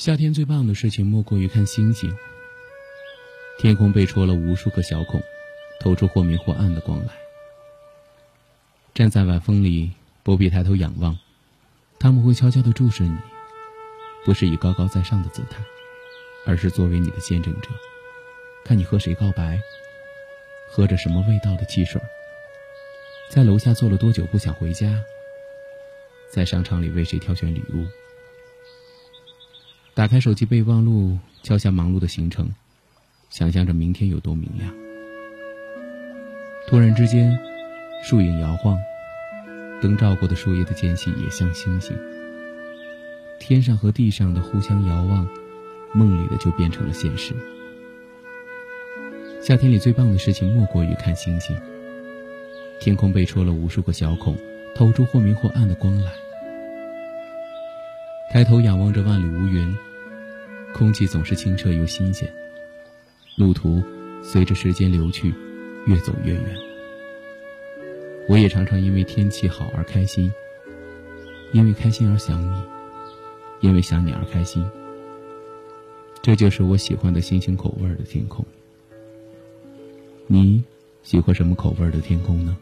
夏天最棒的事情莫过于看星星。天空被戳了无数个小孔，透出或明或暗的光来。站在晚风里，不必抬头仰望，他们会悄悄地注视你，不是以高高在上的姿态，而是作为你的见证者，看你和谁告白，喝着什么味道的汽水，在楼下坐了多久不想回家，在商场里为谁挑选礼物。打开手机备忘录，敲下忙碌的行程，想象着明天有多明亮。突然之间，树影摇晃，灯照过的树叶的间隙也像星星。天上和地上的互相遥望，梦里的就变成了现实。夏天里最棒的事情莫过于看星星。天空被戳了无数个小孔，透出或明或暗的光来。抬头仰望着万里无云，空气总是清澈又新鲜。路途随着时间流去，越走越远。我也常常因为天气好而开心，因为开心而想你，因为想你而开心。这就是我喜欢的星星口味的天空。你喜欢什么口味的天空呢？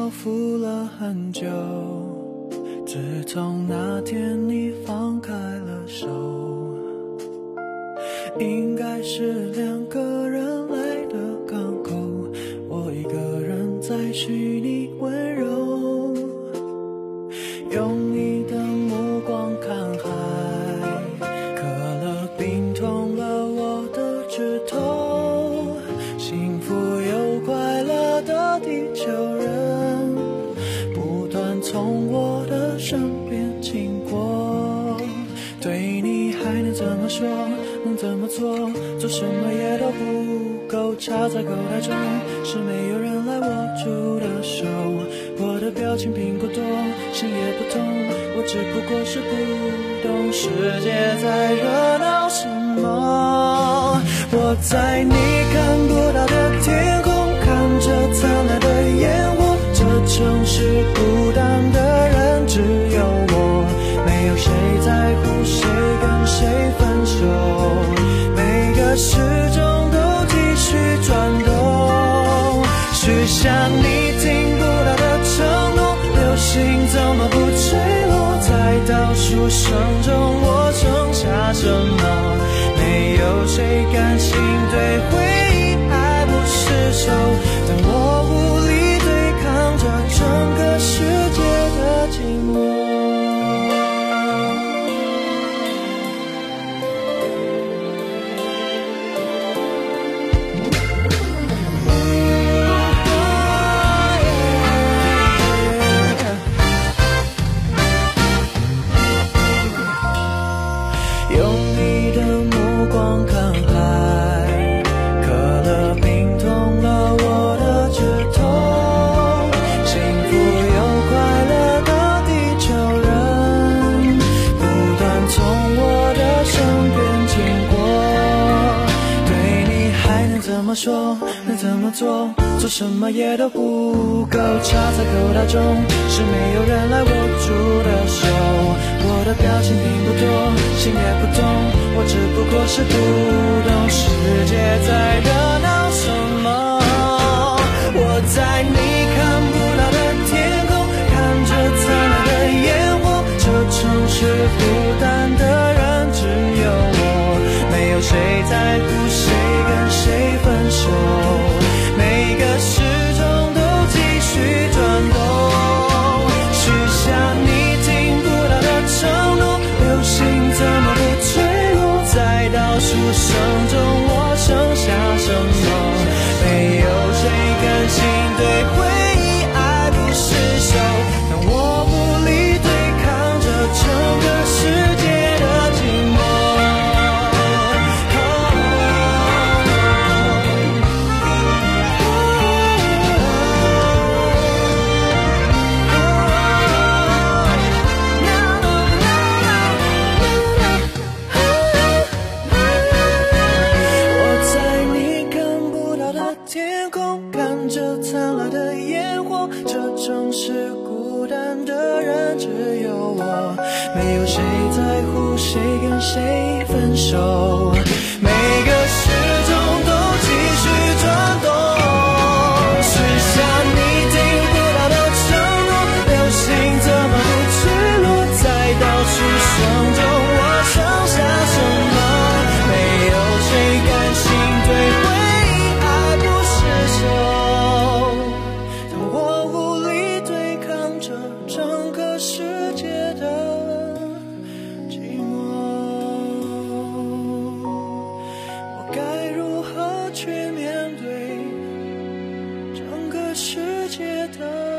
漂浮了很久自从那天你放开了手应该是两个人爱的港口我一个人在虚拟温柔说？能怎么做？做什么也都不够，插在口袋中，是没有人来握住的手。我的表情并不多，心也不痛，我只不过是不懂世界在热闹什么。我在你看不到的天空，看着灿烂的烟火。这城市孤单的人怎么不坠落？在倒数声中，我挣扎什么？没有谁甘心对回忆爱不释手，说能怎么做？做什么也都不够。插在口袋中，是没有人来握住的手。我的表情并不多，心也不痛，我只不过是不没有谁在乎谁跟谁分手。世界的